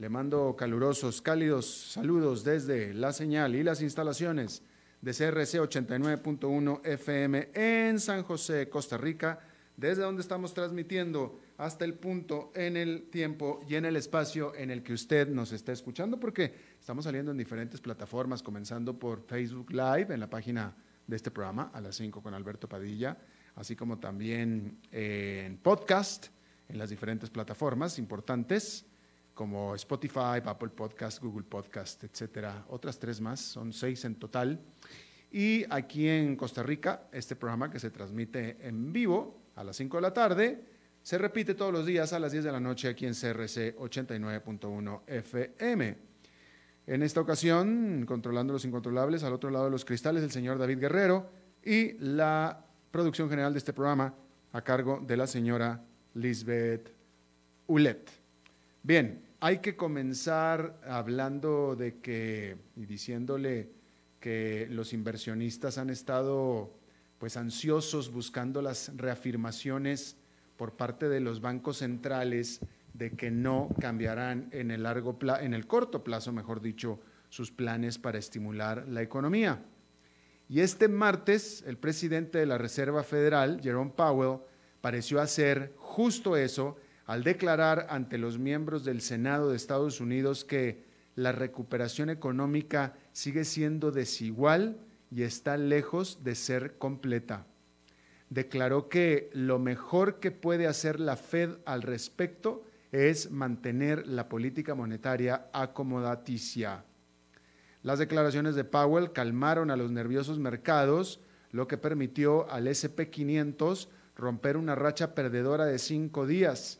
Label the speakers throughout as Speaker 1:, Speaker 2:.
Speaker 1: le mando calurosos, cálidos saludos desde la señal y las instalaciones de CRC 89.1 FM en San José, Costa Rica, desde donde estamos transmitiendo hasta el punto en el tiempo y en el espacio en el que usted nos está escuchando, porque estamos saliendo en diferentes plataformas, comenzando por Facebook Live, en la página de este programa, a las 5 con Alberto Padilla, así como también en podcast, en las diferentes plataformas importantes como Spotify, Apple Podcast, Google Podcast, etcétera. Otras tres más, son seis en total. Y aquí en Costa Rica, este programa que se transmite en vivo a las 5 de la tarde, se repite todos los días a las 10 de la noche aquí en CRC 89.1 FM. En esta ocasión, controlando los incontrolables, al otro lado de los cristales, el señor David Guerrero y la producción general de este programa a cargo de la señora Lisbeth Ulet. Bien, hay que comenzar hablando de que y diciéndole que los inversionistas han estado pues ansiosos buscando las reafirmaciones por parte de los bancos centrales de que no cambiarán en el largo en el corto plazo, mejor dicho, sus planes para estimular la economía. Y este martes, el presidente de la Reserva Federal, Jerome Powell, pareció hacer justo eso al declarar ante los miembros del Senado de Estados Unidos que la recuperación económica sigue siendo desigual y está lejos de ser completa. Declaró que lo mejor que puede hacer la Fed al respecto es mantener la política monetaria acomodaticia. Las declaraciones de Powell calmaron a los nerviosos mercados, lo que permitió al SP500 romper una racha perdedora de cinco días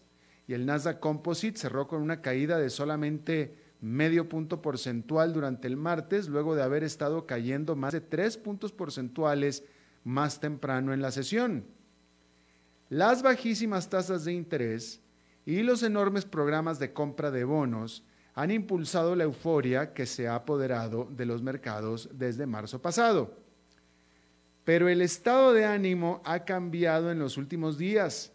Speaker 1: y el Nasdaq Composite cerró con una caída de solamente medio punto porcentual durante el martes, luego de haber estado cayendo más de tres puntos porcentuales más temprano en la sesión. Las bajísimas tasas de interés y los enormes programas de compra de bonos han impulsado la euforia que se ha apoderado de los mercados desde marzo pasado. Pero el estado de ánimo ha cambiado en los últimos días,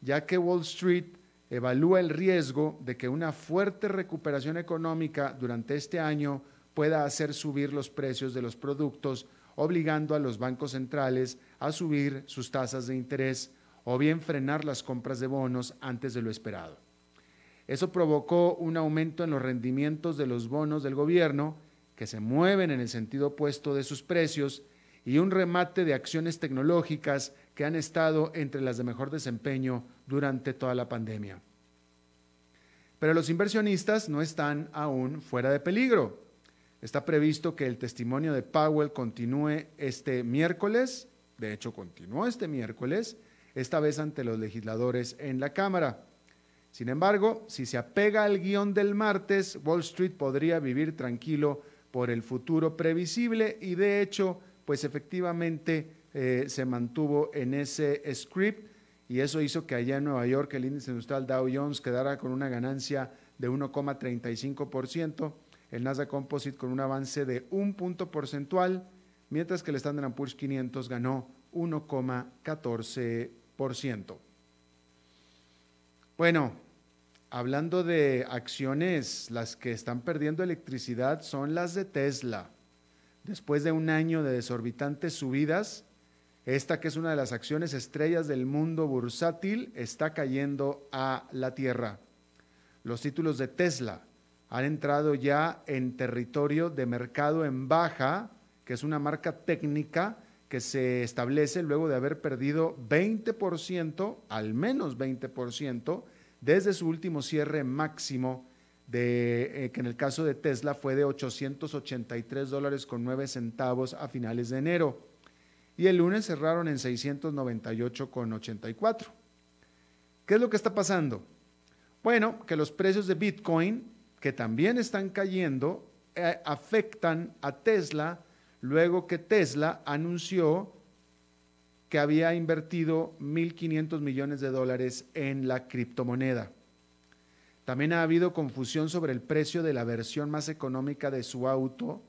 Speaker 1: ya que Wall Street evalúa el riesgo de que una fuerte recuperación económica durante este año pueda hacer subir los precios de los productos, obligando a los bancos centrales a subir sus tasas de interés o bien frenar las compras de bonos antes de lo esperado. Eso provocó un aumento en los rendimientos de los bonos del gobierno, que se mueven en el sentido opuesto de sus precios, y un remate de acciones tecnológicas que han estado entre las de mejor desempeño durante toda la pandemia. Pero los inversionistas no están aún fuera de peligro. Está previsto que el testimonio de Powell continúe este miércoles, de hecho continuó este miércoles, esta vez ante los legisladores en la Cámara. Sin embargo, si se apega al guion del martes, Wall Street podría vivir tranquilo por el futuro previsible y de hecho, pues efectivamente eh, se mantuvo en ese script y eso hizo que allá en Nueva York el índice industrial Dow Jones quedara con una ganancia de 1,35%, el Nasdaq Composite con un avance de un punto porcentual, mientras que el Standard Poor's 500 ganó 1,14%. Bueno, hablando de acciones, las que están perdiendo electricidad son las de Tesla. Después de un año de desorbitantes subidas, esta que es una de las acciones estrellas del mundo bursátil está cayendo a la tierra. Los títulos de Tesla han entrado ya en territorio de mercado en baja, que es una marca técnica que se establece luego de haber perdido 20%, al menos 20%, desde su último cierre máximo, de, eh, que en el caso de Tesla fue de 883 dólares con 9 centavos a finales de enero. Y el lunes cerraron en 698 con 84. ¿Qué es lo que está pasando? Bueno, que los precios de Bitcoin, que también están cayendo, eh, afectan a Tesla luego que Tesla anunció que había invertido 1.500 millones de dólares en la criptomoneda. También ha habido confusión sobre el precio de la versión más económica de su auto,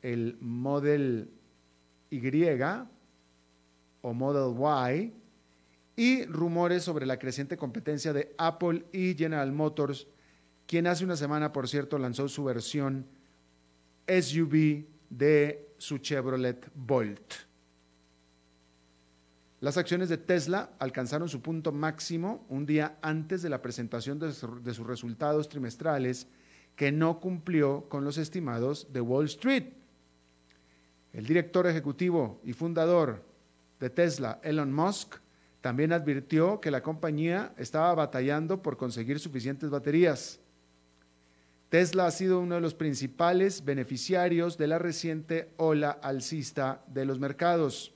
Speaker 1: el Model Y o Model Y, y rumores sobre la creciente competencia de Apple y General Motors, quien hace una semana, por cierto, lanzó su versión SUV de su Chevrolet Bolt. Las acciones de Tesla alcanzaron su punto máximo un día antes de la presentación de, sus resultados trimestrales, que no cumplió con los estimados de Wall Street. El director ejecutivo y fundador de Tesla, Elon Musk, también advirtió que la compañía estaba batallando por conseguir suficientes baterías. Tesla ha sido uno de los principales beneficiarios de la reciente ola alcista de los mercados.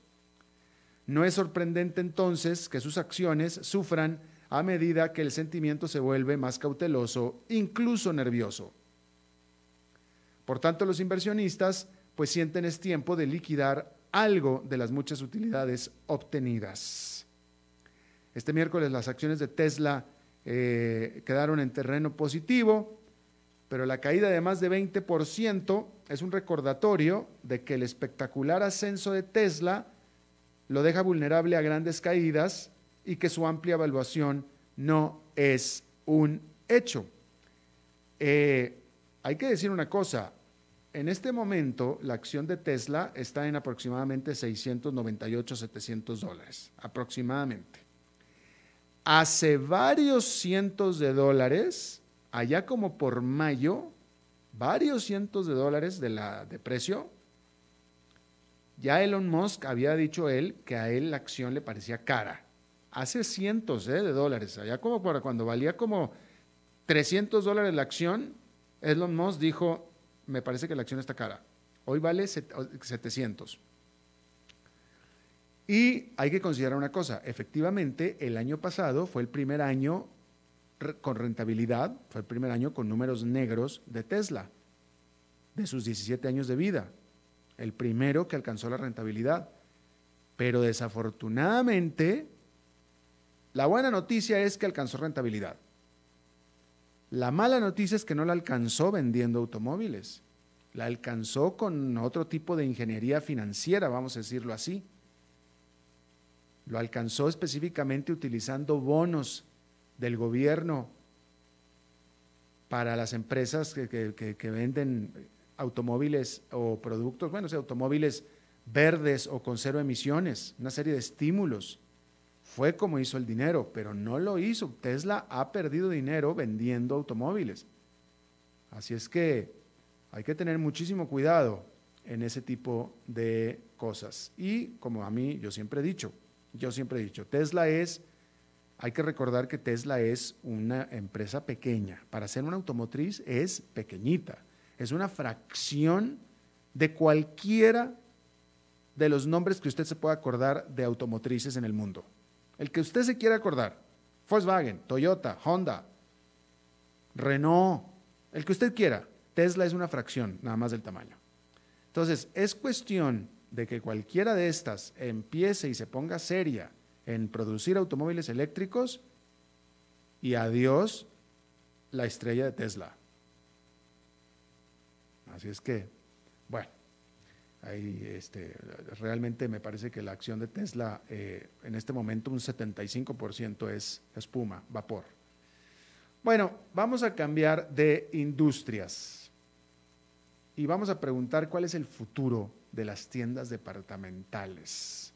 Speaker 1: No es sorprendente entonces que sus acciones sufran a medida que el sentimiento se vuelve más cauteloso, incluso nervioso. Por tanto, los inversionistas pues sienten es tiempo de liquidar algo de las muchas utilidades obtenidas. Este miércoles las acciones de Tesla eh, quedaron en terreno positivo, pero la caída de más de 20% es un recordatorio de que el espectacular ascenso de Tesla lo deja vulnerable a grandes caídas y que su amplia evaluación no es un hecho. Eh, hay que decir una cosa, en este momento la acción de Tesla está en aproximadamente 698, 700 dólares, aproximadamente. Hace varios cientos de dólares allá como por mayo, varios cientos de dólares de, la, de precio, ya Elon Musk había dicho él que a él la acción le parecía cara. Hace cientos eh, de dólares, allá como para cuando valía como 300 dólares la acción, Elon Musk dijo, me parece que la acción está cara. Hoy vale 700. Y hay que considerar una cosa, efectivamente el año pasado fue el primer año con rentabilidad, fue el primer año con números negros de Tesla, de sus 17 años de vida, el primero que alcanzó la rentabilidad. Pero desafortunadamente, la buena noticia es que alcanzó rentabilidad. La mala noticia es que no la alcanzó vendiendo automóviles, la alcanzó con otro tipo de ingeniería financiera, vamos a decirlo así. Lo alcanzó específicamente utilizando bonos del gobierno para las empresas que, venden automóviles o productos, bueno, automóviles verdes o con cero emisiones, una serie de estímulos. Fue como hizo el dinero, pero no lo hizo. Tesla ha perdido dinero vendiendo automóviles. Así es que hay que tener muchísimo cuidado en ese tipo de cosas. Y como a mí, yo siempre he dicho, yo siempre he dicho, Tesla es hay que recordar que Tesla es una empresa pequeña. Para ser una automotriz es pequeñita. Es una fracción de cualquiera de los nombres que usted se pueda acordar de automotrices en el mundo. El que usted se quiera acordar. Volkswagen, Toyota, Honda, Renault, el que usted quiera. Tesla es una fracción nada más del tamaño. Entonces, es cuestión de que cualquiera de estas empiece y se ponga seria en producir automóviles eléctricos y adiós la estrella de Tesla. Así es que, bueno, ahí este, realmente me parece que la acción de Tesla eh, en este momento un 75% es espuma, vapor. Bueno, vamos a cambiar de industrias y vamos a preguntar cuál es el futuro de las tiendas departamentales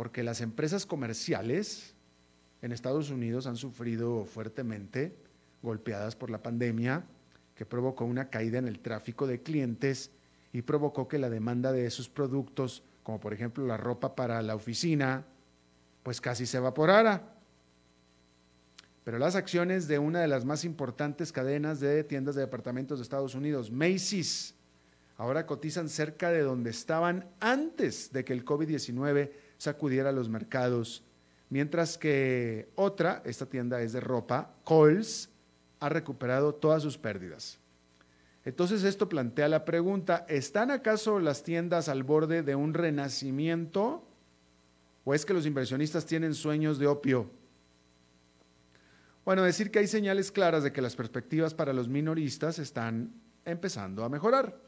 Speaker 1: porque las empresas comerciales en Estados Unidos han sufrido fuertemente, golpeadas por la pandemia, que provocó una caída en el tráfico de clientes y provocó que la demanda de esos productos como por ejemplo la ropa para la oficina, pues casi se evaporara. Pero las acciones de una de las más importantes cadenas de tiendas de departamentos de Estados Unidos, Macy's, ahora cotizan cerca de donde estaban antes de que el COVID-19 sacudiera los mercados. Mientras que otra, esta tienda es de ropa, Kohl's, ha recuperado todas sus pérdidas. Entonces esto plantea la pregunta, ¿están acaso las tiendas al borde de un renacimiento? ¿O es que los inversionistas tienen sueños de opio? Bueno, decir que hay señales claras de que las perspectivas para los minoristas están empezando a mejorar.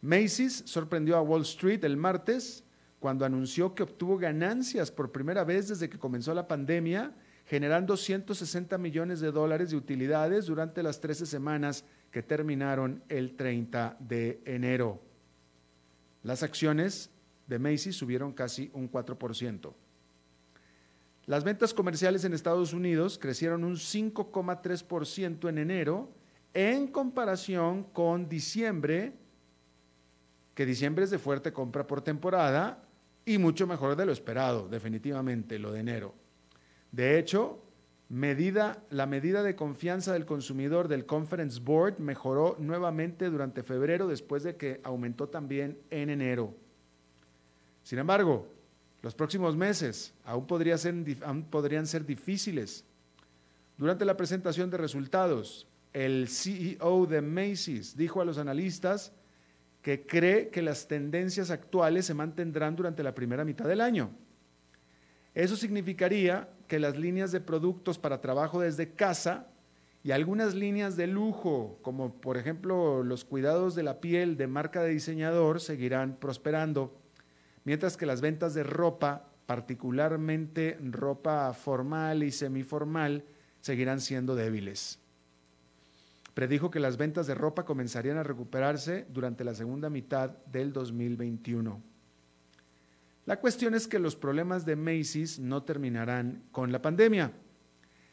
Speaker 1: Macy's sorprendió a Wall Street el martes cuando anunció que obtuvo ganancias por primera vez desde que comenzó la pandemia, generando 160 millones de dólares de utilidades durante las 13 semanas que terminaron el 30 de enero. Las acciones de Macy's subieron casi un 4%. Las ventas comerciales en Estados Unidos crecieron un 5,3% en enero en comparación con diciembre, que diciembre es de fuerte compra por temporada y mucho mejor de lo esperado, definitivamente, lo de enero. De hecho, medida, la medida de confianza del consumidor del Conference Board mejoró nuevamente durante febrero después de que aumentó también en enero. Sin embargo, los próximos meses aún, podrían ser difíciles. Durante la presentación de resultados, el CEO de Macy's dijo a los analistas que cree que las tendencias actuales se mantendrán durante la primera mitad del año. Eso significaría que las líneas de productos para trabajo desde casa y algunas líneas de lujo, como por ejemplo los cuidados de la piel de marca de diseñador, seguirán prosperando mientras que las ventas de ropa, particularmente ropa formal y semiformal, seguirán siendo débiles. Predijo que las ventas de ropa comenzarían a recuperarse durante la segunda mitad del 2021. La cuestión es que los problemas de Macy's no terminarán con la pandemia.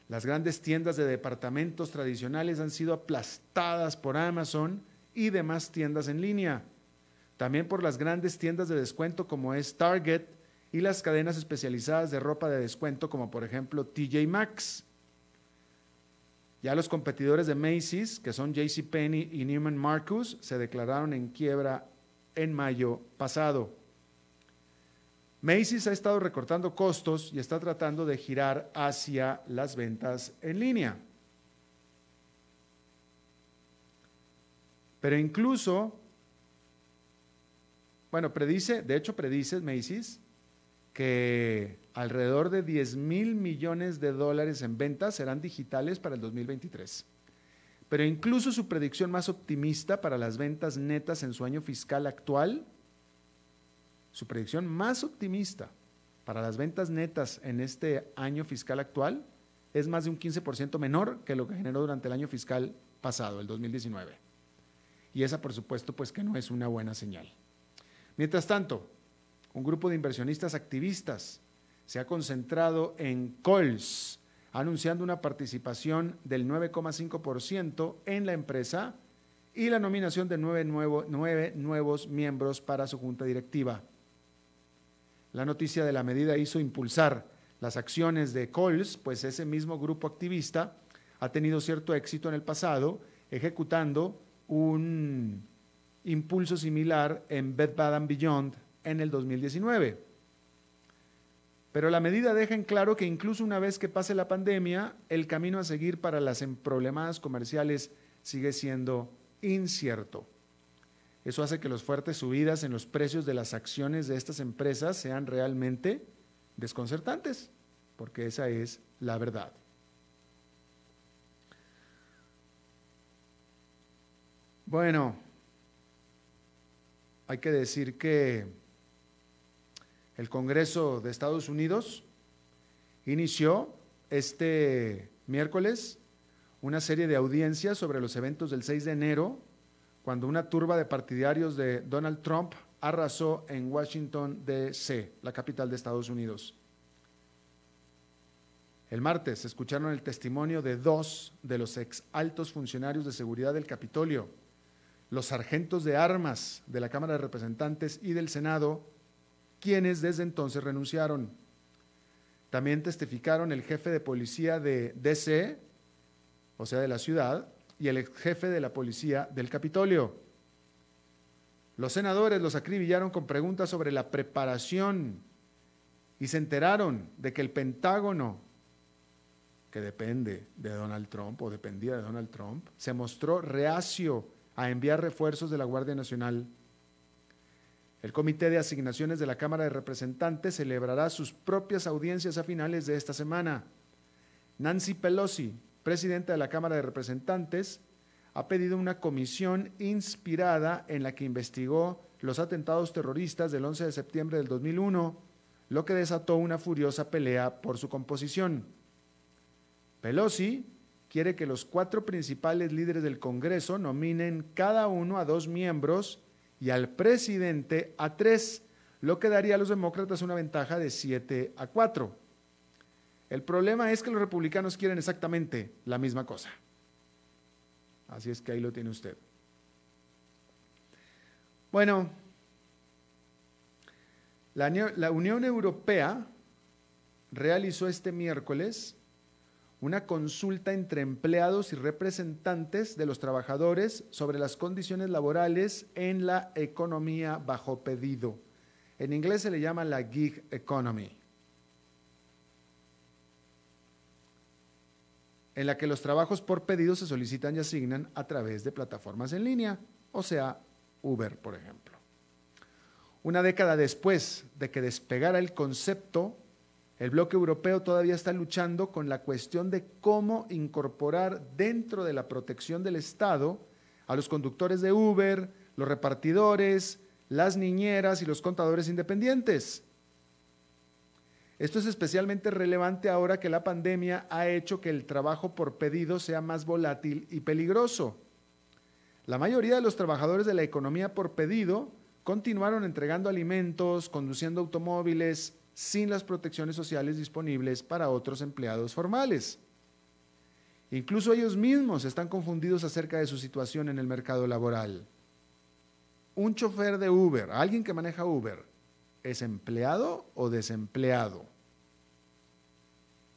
Speaker 1: Las grandes tiendas de departamentos tradicionales han sido aplastadas por Amazon y demás tiendas en línea también por las grandes tiendas de descuento como es Target y las cadenas especializadas de ropa de descuento como por ejemplo TJ Maxx. Ya los competidores de Macy's, que son JCPenney y Neiman Marcus, se declararon en quiebra en mayo pasado. Macy's ha estado recortando costos y está tratando de girar hacia las ventas en línea. Pero incluso bueno, predice, de hecho predice Macy's que alrededor de 10 mil millones de dólares en ventas serán digitales para el 2023. Pero incluso su predicción más optimista para las ventas netas en su año fiscal actual, su predicción más optimista para las ventas netas en este año fiscal actual es más de un 15% menor que lo que generó durante el año fiscal pasado, el 2019. Y esa, por supuesto, pues que no es una buena señal. Mientras tanto, un grupo de inversionistas activistas se ha concentrado en Coles, anunciando una participación del 9,5% en la empresa y la nominación de nueve, nueve, nuevos miembros para su junta directiva. La noticia de la medida hizo impulsar las acciones de Coles, pues ese mismo grupo activista ha tenido cierto éxito en el pasado, ejecutando un impulso similar en Bed Bath Beyond en el 2019. Pero la medida deja en claro que incluso una vez que pase la pandemia, el camino a seguir para las problemadas comerciales sigue siendo incierto. Eso hace que las fuertes subidas en los precios de las acciones de estas empresas sean realmente desconcertantes, porque esa es la verdad. Bueno, hay que decir que el Congreso de Estados Unidos inició este miércoles una serie de audiencias sobre los eventos del 6 de enero, cuando una turba de partidarios de Donald Trump arrasó en Washington, D.C., la capital de Estados Unidos. El martes escucharon el testimonio de dos de los ex altos funcionarios de seguridad del Capitolio, los sargentos de armas de la Cámara de Representantes y del Senado quienes desde entonces renunciaron. También testificaron el jefe de policía de DC, o sea, de la ciudad, y el ex jefe de la policía del Capitolio. Los senadores los acribillaron con preguntas sobre la preparación y se enteraron de que el Pentágono, que depende de Donald Trump o dependía de Donald Trump, se mostró reacio a enviar refuerzos de la Guardia Nacional. El Comité de Asignaciones de la Cámara de Representantes celebrará sus propias audiencias a finales de esta semana. Nancy Pelosi, presidenta de la Cámara de Representantes, ha pedido una comisión inspirada en la que investigó los atentados terroristas del 11 de septiembre del 2001, lo que desató una furiosa pelea por su composición. Pelosi quiere que los cuatro principales líderes del Congreso nominen cada uno a dos miembros y al presidente a tres, lo que daría a los demócratas una ventaja de siete a cuatro. El problema es que los republicanos quieren exactamente la misma cosa. Así es que ahí lo tiene usted. Bueno, la, la Unión Europea realizó este miércoles una consulta entre empleados y representantes de los trabajadores sobre las condiciones laborales en la economía bajo pedido. En inglés se le llama la gig economy. En la que los trabajos por pedido se solicitan y asignan a través de plataformas en línea, o sea, Uber, por ejemplo. Una década después de que despegara el concepto, el bloque europeo todavía está luchando con la cuestión de cómo incorporar dentro de la protección del Estado a los conductores de Uber, los repartidores, las niñeras y los contadores independientes. Esto es especialmente relevante ahora que la pandemia ha hecho que el trabajo por pedido sea más volátil y peligroso. La mayoría de los trabajadores de la economía por pedido continuaron entregando alimentos, conduciendo automóviles, sin las protecciones sociales disponibles para otros empleados formales. Incluso ellos mismos están confundidos acerca de su situación en el mercado laboral. Un chofer de Uber, alguien que maneja Uber, ¿es empleado o desempleado?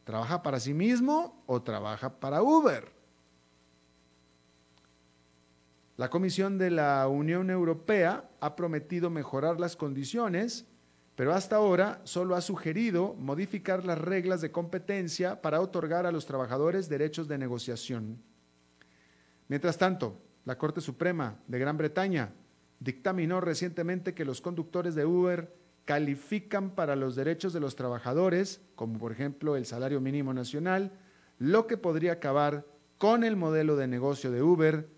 Speaker 1: ¿Trabaja para sí mismo o trabaja para Uber? La Comisión de la Unión Europea ha prometido mejorar las condiciones, pero hasta ahora solo ha sugerido modificar las reglas de competencia para otorgar a los trabajadores derechos de negociación. Mientras tanto, la Corte Suprema de Gran Bretaña dictaminó recientemente que los conductores de Uber califican para los derechos de los trabajadores, como por ejemplo el salario mínimo nacional, lo que podría acabar con el modelo de negocio de Uber,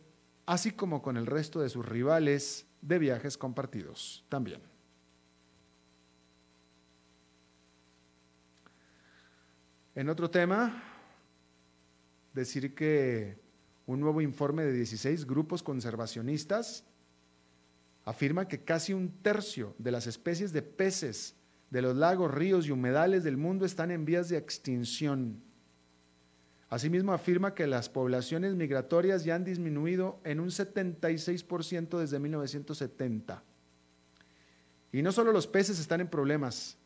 Speaker 1: así como con el resto de sus rivales de viajes compartidos también. En otro tema, decir que un nuevo informe de 16 grupos conservacionistas afirma que casi un tercio de las especies de peces de los lagos, ríos y humedales del mundo están en vías de extinción. Asimismo, afirma que las poblaciones migratorias ya han disminuido en un 76% desde 1970. Y no solo los peces están en problemas.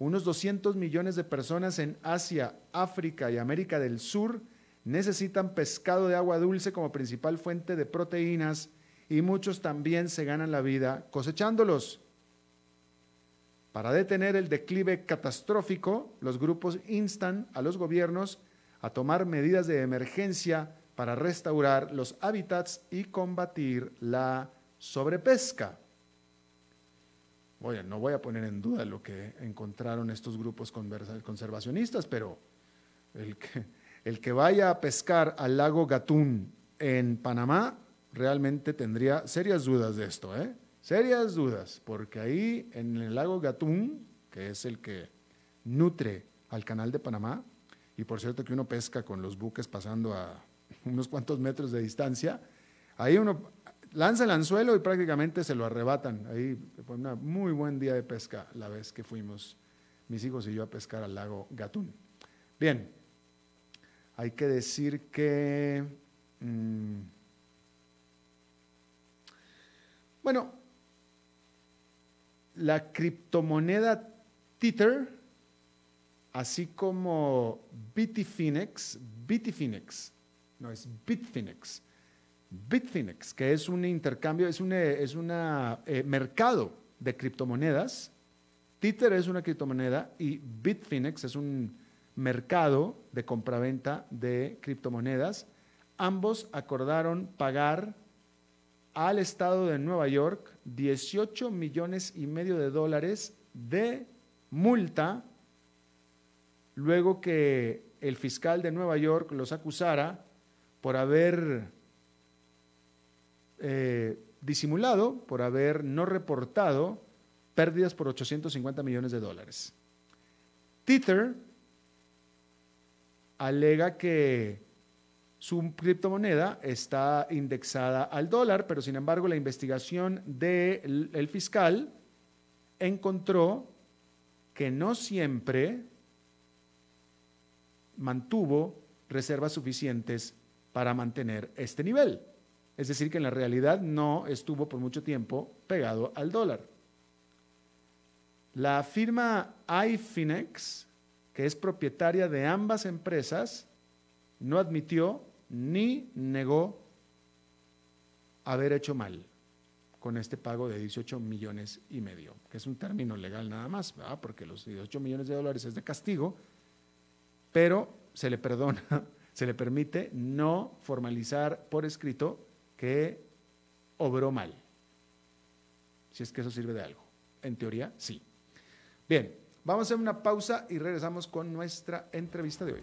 Speaker 1: Unos 200 millones de personas en Asia, África y América del Sur necesitan pescado de agua dulce como principal fuente de proteínas y muchos también se ganan la vida cosechándolos. Para detener el declive catastrófico, los grupos instan a los gobiernos a tomar medidas de emergencia para restaurar los hábitats y combatir la sobrepesca. Oye, no voy a poner en duda lo que encontraron estos grupos conservacionistas, pero el que, el que vaya a pescar al lago Gatún en Panamá realmente tendría serias dudas de esto, ¿eh? Serias dudas, porque ahí en el lago Gatún, que es el que nutre al canal de Panamá, y por cierto que uno pesca con los buques pasando a unos cuantos metros de distancia, ahí uno lanza el anzuelo y prácticamente se lo arrebatan. Ahí fue un muy buen día de pesca la vez que fuimos mis hijos y yo a pescar al lago Gatún. Bien, hay que decir que... Mm, Bueno, la criptomoneda Tether, así como Bitfinex, Bitfinex, no es Bitfinex, Bitfinex, que es un intercambio, es un es una, eh, mercado de criptomonedas. Tether es una criptomoneda y Bitfinex es un mercado de compraventa de criptomonedas. Ambos acordaron pagar al estado de Nueva York 18 millones y medio de dólares de multa luego que el fiscal de Nueva York los acusara por haber eh, disimulado, por haber no reportado pérdidas por 850 millones de dólares. Tether alega que su criptomoneda está indexada al dólar, pero sin embargo la investigación del fiscal encontró que no siempre mantuvo reservas suficientes para mantener este nivel. Es decir, que en la realidad no estuvo por mucho tiempo pegado al dólar. La firma iFinex, que es propietaria de ambas empresas, no admitió ni negó haber hecho mal con este pago de 18 millones y medio, que es un término legal nada más, porque los 18 millones de dólares es de castigo, pero se le perdona, se le permite no formalizar por escrito que obró mal, si es que eso sirve de algo. En teoría, sí. Bien, vamos a hacer una pausa y regresamos con nuestra entrevista de hoy.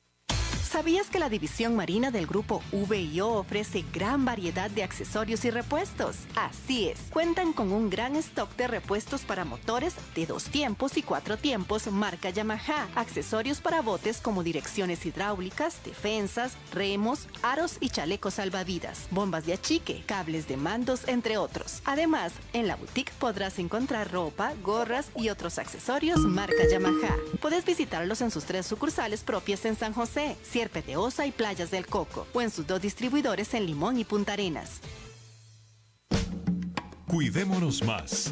Speaker 2: ¿Sabías que la división marina del grupo VIO ofrece gran variedad de accesorios y repuestos? Así es, cuentan con un gran stock de repuestos para motores de dos tiempos y cuatro tiempos marca Yamaha, accesorios para botes como direcciones hidráulicas, defensas, remos, aros y chalecos salvavidas, bombas de achique, cables de mandos, entre otros. Además, en la boutique podrás encontrar ropa, gorras y otros accesorios marca Yamaha. Puedes visitarlos en sus tres sucursales propias en San José, Sierpe y Playas del Coco, o en sus dos distribuidores en Limón y Punta Arenas.
Speaker 3: Cuidémonos más.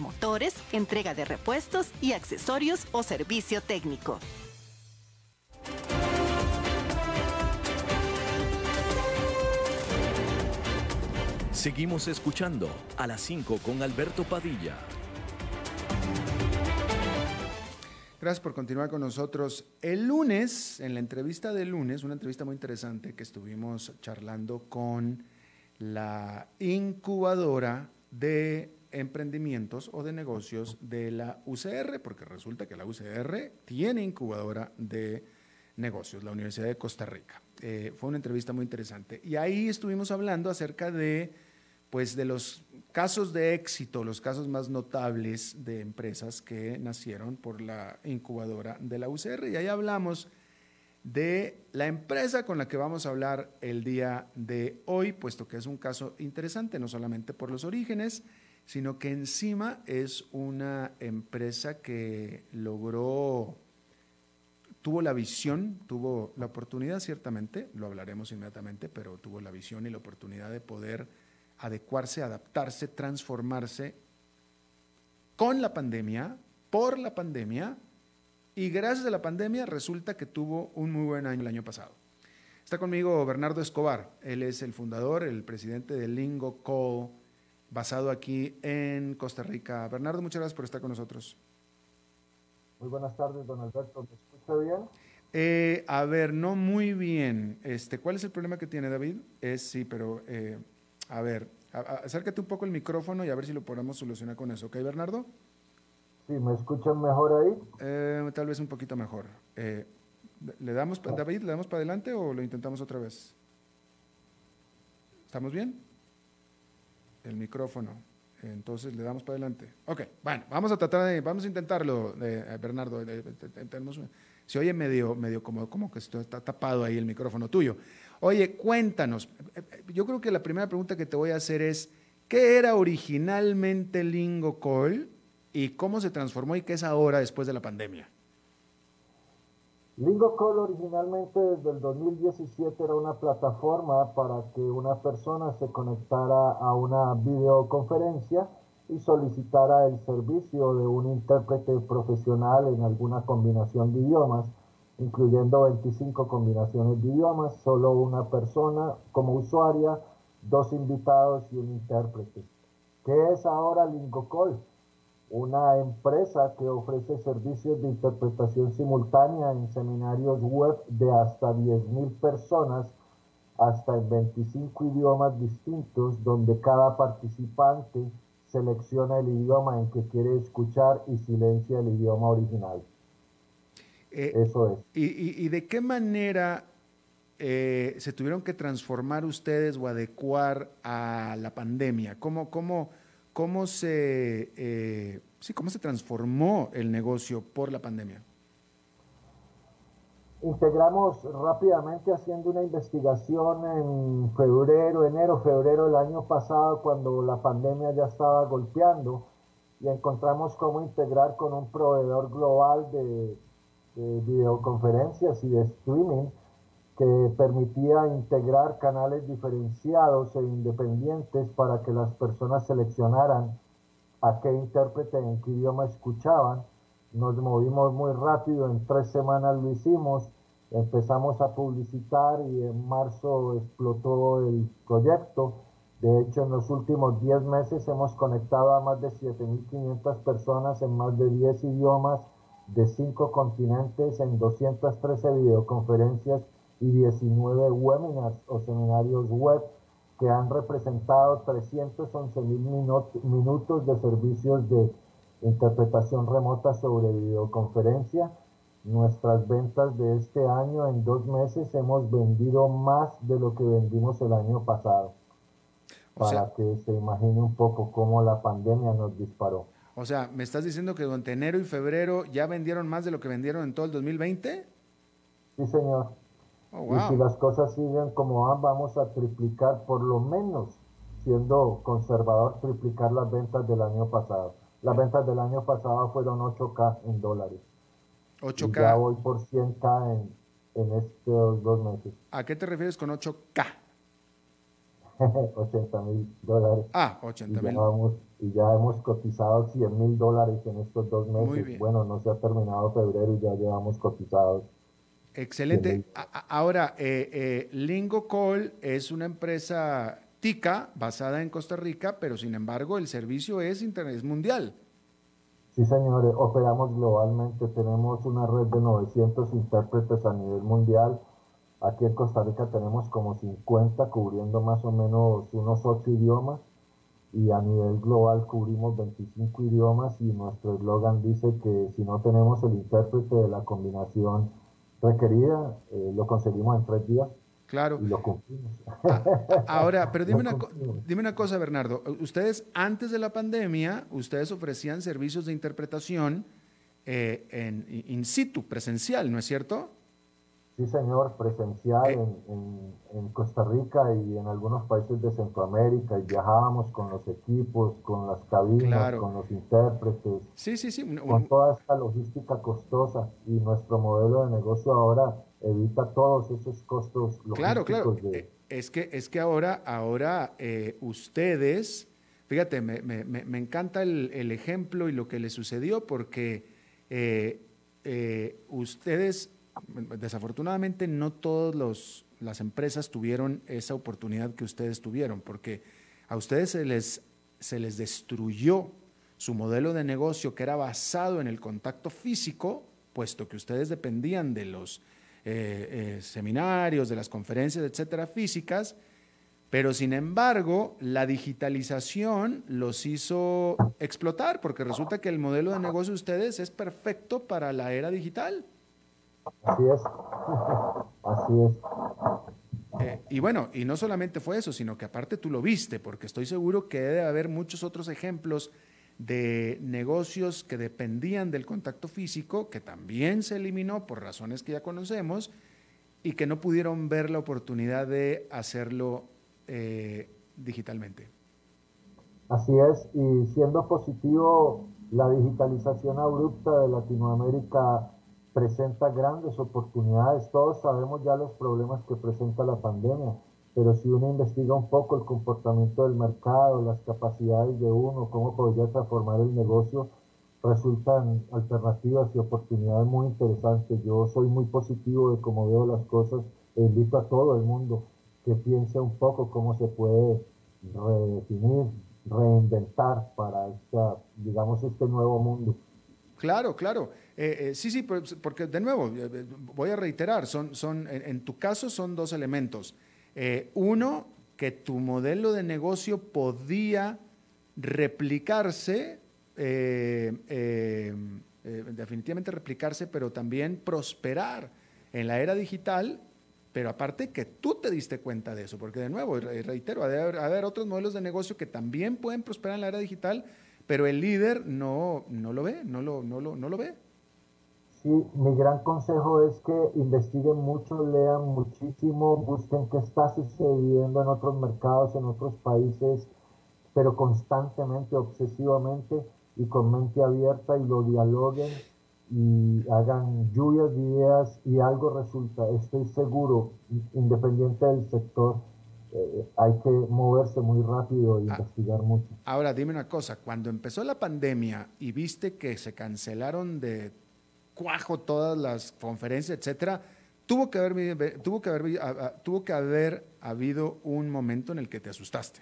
Speaker 2: motores, entrega de repuestos y accesorios o servicio técnico.
Speaker 4: Seguimos escuchando a las 5 con Alberto Padilla.
Speaker 1: Gracias por continuar con nosotros. El lunes, en la entrevista del lunes, una entrevista muy interesante que estuvimos charlando con la incubadora de emprendimientos o de negocios de la UCR, porque resulta que la UCR tiene incubadora de negocios, la Universidad de Costa Rica. Eh, fue una entrevista muy interesante. Y ahí estuvimos hablando acerca de, pues, de los casos de éxito, los casos más notables de empresas que nacieron por la incubadora de la UCR. Y ahí hablamos de la empresa con la que vamos a hablar el día de hoy, puesto que es un caso interesante, no solamente por los orígenes, sino que encima es una empresa que logró, tuvo la visión, tuvo la oportunidad ciertamente, lo hablaremos inmediatamente, pero tuvo la visión y la oportunidad de poder adecuarse, adaptarse, transformarse con la pandemia, por la pandemia, y gracias a la pandemia resulta que tuvo un muy buen año el año pasado. Está conmigo Bernardo Escobar. Él es el fundador, el presidente de Lingo Call, basado aquí en Costa Rica. Bernardo, muchas gracias por estar con nosotros.
Speaker 5: Muy buenas tardes, don Alberto. ¿Me escucha bien?
Speaker 1: Eh, a ver, no muy bien. Este, ¿Cuál es el problema que tiene David? Es sí, pero eh, a ver, acércate un poco el micrófono y a ver si lo podemos solucionar con eso. ¿Ok, Bernardo?
Speaker 5: Sí, ¿me escuchan mejor ahí?
Speaker 1: Eh, tal vez un poquito mejor. ¿Le damos, David, le damos para adelante o lo intentamos otra vez? ¿Estamos bien? El micrófono. Entonces le damos para adelante. Ok, bueno, vamos a tratar de, vamos a intentarlo, eh, Bernardo. se oye medio, medio como, como que está tapado ahí el micrófono tuyo. Oye, cuéntanos. Yo creo que la primera pregunta que te voy a hacer es, ¿qué era originalmente Lingo Call y cómo se transformó y qué es ahora después de la pandemia?
Speaker 5: LingoCall originalmente desde el 2017 era una plataforma para que una persona se conectara a una videoconferencia y solicitara el servicio de un intérprete profesional en alguna combinación de idiomas, incluyendo 25 combinaciones de idiomas, solo una persona como usuaria, dos invitados y un intérprete. ¿Qué es ahora LingoCall? Una empresa que ofrece servicios de interpretación simultánea en seminarios web de hasta 10.000 personas, hasta en 25 idiomas distintos, donde cada participante selecciona el idioma en que quiere escuchar y silencia el idioma original.
Speaker 1: Eh, Eso es. Y, de qué manera eh, se tuvieron que transformar ustedes o adecuar a la pandemia? ¿Cómo, cómo, cómo se, eh, sí, cómo se transformó el negocio por la pandemia.
Speaker 5: Integramos rápidamente haciendo una investigación en febrero, enero, febrero del año pasado, cuando la pandemia ya estaba golpeando, y encontramos cómo integrar con un proveedor global de videoconferencias y de streaming que permitía integrar canales diferenciados e independientes para que las personas seleccionaran a qué intérprete en qué idioma escuchaban. Nos movimos muy rápido, en tres semanas lo hicimos, empezamos a publicitar y en marzo explotó el proyecto. De hecho, en los últimos 10 meses hemos conectado a más de 7.500 personas en más de 10 idiomas de 5 continentes en 213 videoconferencias y 19 webinars o seminarios web que han representado 311 mil minutos de servicios de interpretación remota sobre videoconferencia. Nuestras ventas de este año en dos meses hemos vendido más de lo que vendimos el año pasado. para que se imagine un poco cómo la pandemia nos disparó.
Speaker 1: O sea, ¿me estás diciendo que durante enero y febrero ya vendieron más de lo que vendieron en todo el 2020?
Speaker 5: Sí, señor. Oh, y si las cosas siguen como van, vamos a triplicar, por lo menos, siendo conservador, triplicar las ventas del año pasado. Las ventas del año pasado fueron 8K en dólares. 8K. Y ya voy por 100K en, en estos dos meses.
Speaker 1: ¿A qué te refieres con 8K?
Speaker 5: 80 mil dólares.
Speaker 1: Ah, 80 mil.
Speaker 5: Y, ya hemos cotizado 100 mil dólares en estos dos meses. Bueno, no se ha terminado febrero y ya llevamos cotizados
Speaker 1: Excelente. Ahora, eh, eh, Lingo Call es una empresa tica basada en Costa Rica, pero sin embargo el servicio es internet mundial.
Speaker 5: Sí, señores, operamos globalmente. Tenemos una red de 900 intérpretes a nivel mundial. Aquí en Costa Rica tenemos como 50 cubriendo más o menos unos 8 idiomas y a nivel global cubrimos 25 idiomas y nuestro eslogan dice que si no tenemos el intérprete de la combinación requerida, eh, lo conseguimos en tres días.
Speaker 1: Claro.
Speaker 5: Y lo cumplimos.
Speaker 1: Ahora, pero dime una, dime una cosa, Bernardo. Ustedes, antes de la pandemia, ustedes ofrecían servicios de interpretación eh, en in situ, presencial, ¿no es cierto?
Speaker 5: Sí, señor, presencial eh. en, Costa Rica y en algunos países de Centroamérica y viajábamos con los equipos, con las cabinas, con los intérpretes,
Speaker 1: sí, sí, sí.
Speaker 5: con toda esta logística costosa y nuestro modelo de negocio ahora evita todos esos costos
Speaker 1: logísticos. Claro, claro. Eh, es que, es que ahora, ahora eh, ustedes, fíjate, me, me, me encanta el, el, ejemplo y lo que le sucedió porque ustedes desafortunadamente no todos los, las empresas tuvieron esa oportunidad que ustedes tuvieron, porque a ustedes se les, se les destruyó su modelo de negocio que era basado en el contacto físico, puesto que ustedes dependían de los eh, eh, seminarios, de las conferencias, etcétera, físicas, pero sin embargo, la digitalización los hizo explotar, porque resulta que el modelo de negocio de ustedes es perfecto para la era digital.
Speaker 5: Así es. Así es.
Speaker 1: Eh, y bueno, y no solamente fue eso, sino que aparte tú lo viste, porque estoy seguro que debe haber muchos otros ejemplos de negocios que dependían del contacto físico, que también se eliminó por razones que ya conocemos, y que no pudieron ver la oportunidad de hacerlo eh, digitalmente.
Speaker 5: Así es, y siendo positivo, la digitalización abrupta de Latinoamérica presenta grandes oportunidades. Todos sabemos ya los problemas que presenta la pandemia, pero si uno investiga un poco el comportamiento del mercado, las capacidades de uno, cómo podría transformar el negocio, resultan alternativas y oportunidades muy interesantes. Yo soy muy positivo de cómo veo las cosas e invito a todo el mundo que piense un poco cómo se puede redefinir, reinventar para esta, digamos, este nuevo mundo.
Speaker 1: Claro, claro. Eh, eh, sí, sí, porque de nuevo, eh, voy a reiterar, son, son, en, tu caso son dos elementos. uno, que tu modelo de negocio podía replicarse, definitivamente replicarse, pero también prosperar en la era digital pero aparte que tú te diste cuenta de eso, porque de nuevo, reitero, ha de haber, otros modelos de negocio que también pueden prosperar en la era digital, pero el líder no, no lo ve, no lo, no, lo, no lo ve.
Speaker 5: Sí, mi gran consejo es que investiguen mucho, lean muchísimo, busquen qué está sucediendo en otros mercados, en otros países, pero constantemente, obsesivamente y con mente abierta y lo dialoguen y hagan lluvias de ideas y algo resulta, estoy seguro, independiente del sector, eh, hay que moverse muy rápido e investigar mucho.
Speaker 1: Ahora, dime una cosa, cuando empezó la pandemia y viste que se cancelaron de cuajo todas las conferencias, etcétera, tuvo que haber, tuvo que haber, tuvo que haber habido un momento en el que te asustaste.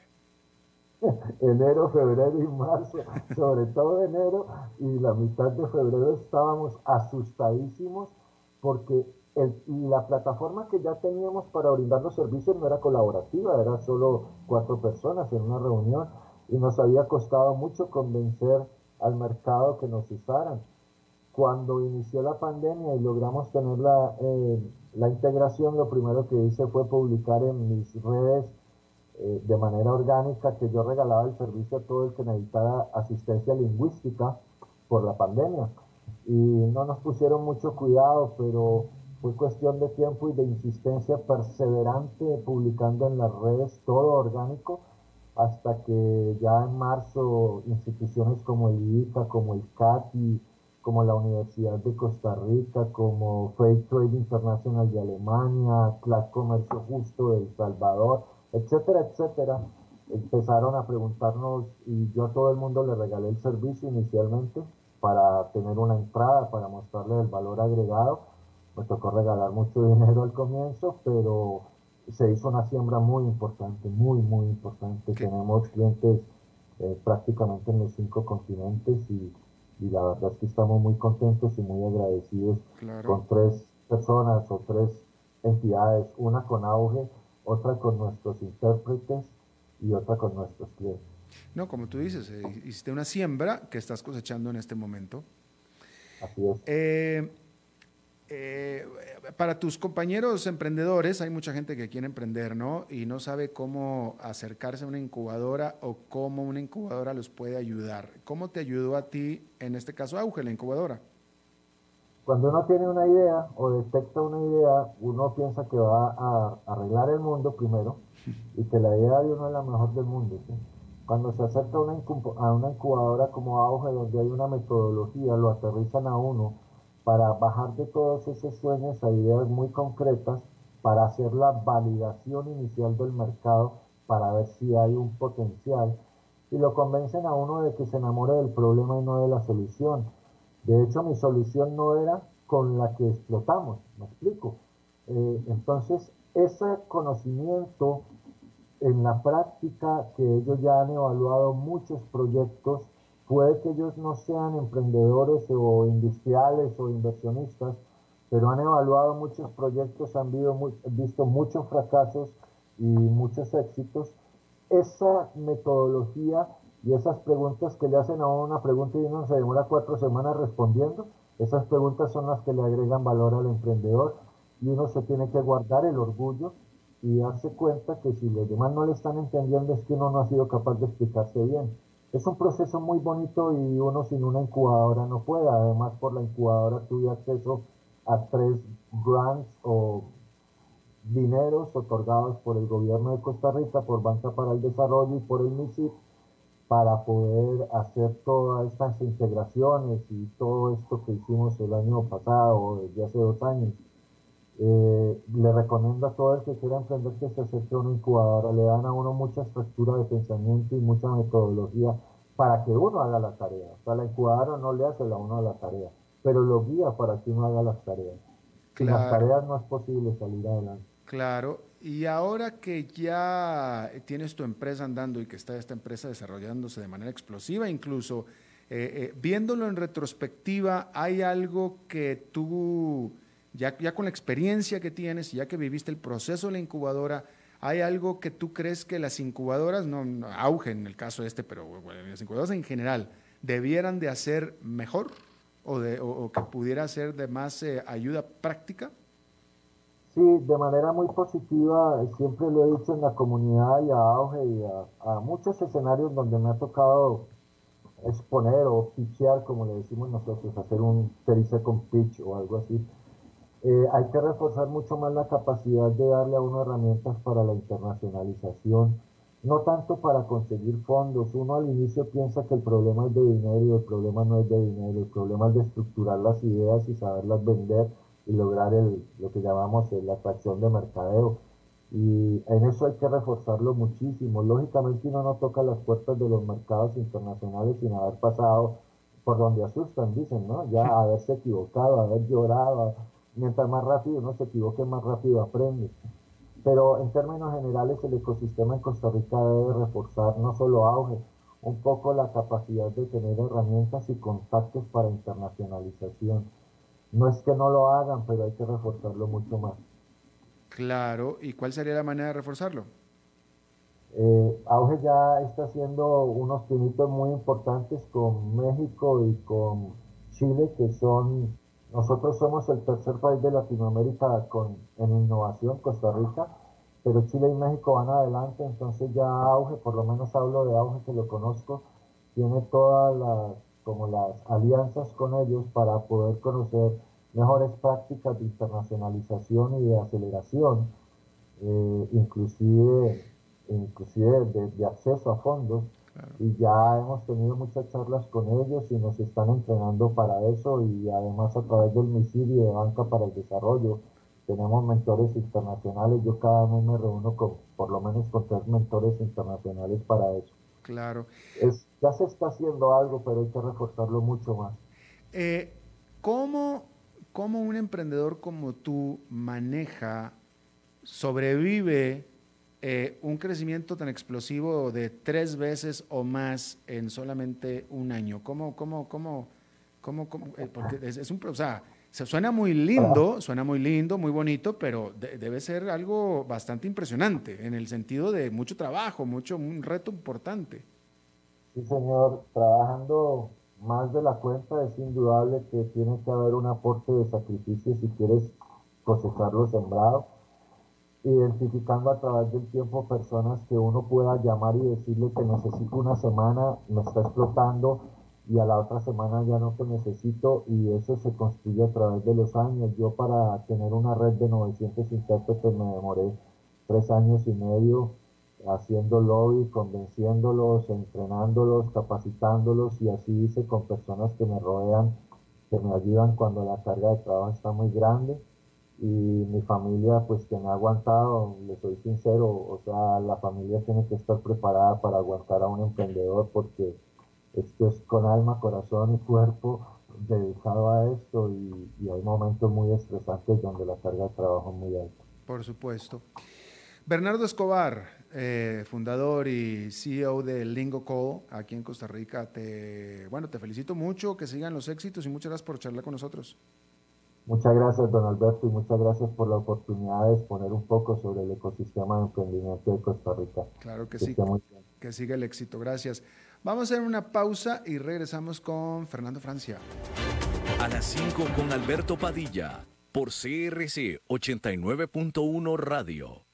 Speaker 5: enero, febrero y marzo, sobre todo enero y la mitad de febrero estábamos asustadísimos porque la plataforma que ya teníamos para brindar los servicios no era colaborativa, era solo cuatro personas en una reunión y nos había costado mucho convencer al mercado que nos usaran. Cuando inició la pandemia y logramos tener la, eh, la integración, lo primero que hice fue publicar en mis redes eh, de manera orgánica que yo regalaba el servicio a todo el que necesitara asistencia lingüística por la pandemia. Y no nos pusieron mucho cuidado, pero fue cuestión de tiempo y de insistencia perseverante publicando en las redes todo orgánico hasta que ya en marzo instituciones como el ICA, como el CATI, como la Universidad de Costa Rica, como Fair Trade International de Alemania, Class Comercio Justo de El Salvador, etcétera, etcétera, empezaron a preguntarnos y yo a todo el mundo le regalé el servicio inicialmente para tener una entrada, para mostrarle el valor agregado. Me tocó regalar mucho dinero al comienzo, pero se hizo una siembra muy importante, muy, muy importante. Tenemos clientes eh, prácticamente en los cinco continentes y, la verdad es que estamos muy contentos y muy agradecidos con tres personas o tres entidades, una con auge otra con nuestros intérpretes y otra con nuestros clientes.
Speaker 1: No, como tú dices, eh, hiciste una siembra que estás cosechando en este momento.
Speaker 5: Así es.
Speaker 1: Eh, eh, para tus compañeros emprendedores, hay mucha gente que quiere emprender, ¿no? Y no sabe cómo acercarse a una incubadora o cómo una incubadora los puede ayudar. ¿Cómo te ayudó a ti, en este caso, Auge, la incubadora?
Speaker 5: Cuando uno tiene una idea o detecta una idea, uno piensa que va a arreglar el mundo primero y que la idea de uno es la mejor del mundo. Cuando se acerca a una, a una incubadora como Auge, donde hay una metodología, lo aterrizan a uno para bajar de todos esos sueños a ideas muy concretas, para hacer la validación inicial del mercado, para ver si hay un potencial, y lo convencen a uno de que se enamore del problema y no de la solución de hecho, mi solución no era con la que explotamos, me explico. Eh, entonces, ese conocimiento en la práctica que ellos ya han evaluado muchos proyectos, puede que ellos no sean emprendedores o industriales o inversionistas, pero han evaluado muchos proyectos, han visto muchos fracasos y muchos éxitos. Esa metodología y esas preguntas que le hacen a uno una pregunta y uno se demora cuatro semanas respondiendo, esas preguntas son las que le agregan valor al emprendedor y uno se tiene que guardar el orgullo y darse cuenta que si los demás no le están entendiendo es que uno no ha sido capaz de explicarse bien. Es un proceso muy bonito y uno sin una incubadora no puede. Además, por la incubadora tuve acceso a tres grants o dineros otorgados por el gobierno de Costa Rica, por Banca para el Desarrollo y por el MISIP para poder hacer todas estas integraciones y todo esto que hicimos el año pasado, desde hace dos años. Eh, le recomiendo a todo el que quiera emprender que se acerque a una incubadora. Le dan a uno mucha estructura de pensamiento y mucha metodología para que uno haga la tarea. O sea, la incubadora no le hace a uno la tarea, pero lo guía para que uno haga las tareas. Sin las tareas no es posible salir adelante.
Speaker 1: Claro, y ahora que ya tienes tu empresa andando y que está esta empresa desarrollándose de manera explosiva, incluso eh, eh, viéndolo en retrospectiva, ¿hay algo que tú ya, con la experiencia que tienes, ya que viviste el proceso de la incubadora, ¿hay algo que tú crees que las incubadoras, no, auge en el caso este, pero las incubadoras en general, debieran de hacer mejor o, de, o, que pudiera ser de más eh, ayuda práctica?
Speaker 5: Sí, de manera muy positiva, siempre lo he dicho en la comunidad y a Auge y a, muchos escenarios donde me ha tocado exponer o pitchear, como le decimos nosotros, hacer un 30 con pitch o algo así. Eh, hay que reforzar mucho más la capacidad de darle a uno herramientas para la internacionalización, no tanto para conseguir fondos. Uno al inicio piensa que el problema es de dinero y el problema no es de dinero, el problema es de estructurar las ideas y saberlas vender y lograr el, lo que llamamos la atracción de mercadeo. Y en eso hay que reforzarlo muchísimo. Lógicamente uno no toca las puertas de los mercados internacionales sin haber pasado por donde asustan, dicen, ¿no? Ya haberse equivocado, haber llorado, mientras más rápido uno se equivoque, más rápido aprende. Pero en términos generales, el ecosistema en Costa Rica debe reforzar no solo auge, un poco la capacidad de tener herramientas y contactos para internacionalización. No es que no lo hagan, pero hay que reforzarlo mucho más.
Speaker 1: Claro, ¿y cuál sería la manera de reforzarlo?
Speaker 5: Eh, Auge ya está haciendo unos pinitos muy importantes con México y con Chile, que son nosotros somos el tercer país de Latinoamérica con, en innovación, Costa Rica, pero Chile y México van adelante, entonces ya Auge, por lo menos hablo de Auge que lo conozco, tiene todas las, como las alianzas con ellos para poder conocer mejores prácticas de internacionalización y de aceleración, eh, inclusive, inclusive de acceso a fondos y ya hemos tenido muchas charlas con ellos y nos están entrenando para eso y además a través del MISID y de Banca para el Desarrollo tenemos mentores internacionales. Yo cada mes me reúno con por lo menos con tres mentores internacionales para eso.
Speaker 1: Claro.
Speaker 5: Es, ya se está haciendo algo, pero hay que reforzarlo mucho más.
Speaker 1: Eh, ¿cómo, ¿Cómo un emprendedor como tú maneja, sobrevive eh, un crecimiento tan explosivo de tres veces o más en solamente un año? ¿Cómo, cómo, cómo, cómo, cómo eh, porque es, un, o sea, se suena muy lindo, suena muy lindo, muy bonito, pero debe ser algo bastante impresionante en el sentido de mucho trabajo, mucho, un reto importante.
Speaker 5: Sí, señor, trabajando más de la cuenta es indudable que tiene que haber un aporte de sacrificio si quieres cosechar lo sembrado identificando a través del tiempo personas que uno pueda llamar y decirle que necesito una semana, me está explotando y a la otra semana ya no te necesito y eso se construye a través de los años. Yo para tener una red de 900 intérpretes me demoré tres años y medio haciendo lobby, convenciéndolos, entrenándolos, capacitándolos y así hice con personas que me rodean, que me ayudan cuando la carga de trabajo está muy grande y mi familia pues que me ha aguantado, le soy sincero, o sea, la familia tiene que estar preparada para aguantar a un emprendedor porque esto es con alma, corazón y cuerpo dedicado a esto y, hay momentos muy estresantes donde la carga de trabajo es muy alta.
Speaker 1: Por supuesto. Bernardo Escobar, eh, fundador y CEO de Lingo Co. aquí en Costa Rica, te, bueno, te felicito mucho, que sigan los éxitos y muchas gracias por charlar con nosotros.
Speaker 5: Muchas gracias, don Alberto, y muchas gracias por la oportunidad de exponer un poco sobre el ecosistema de emprendimiento de Costa Rica.
Speaker 1: Claro que, sí, que siga el éxito. Gracias. Vamos a hacer una pausa y regresamos con Fernando Francia.
Speaker 4: A las 5 con Alberto Padilla, por CRC 89.1 Radio.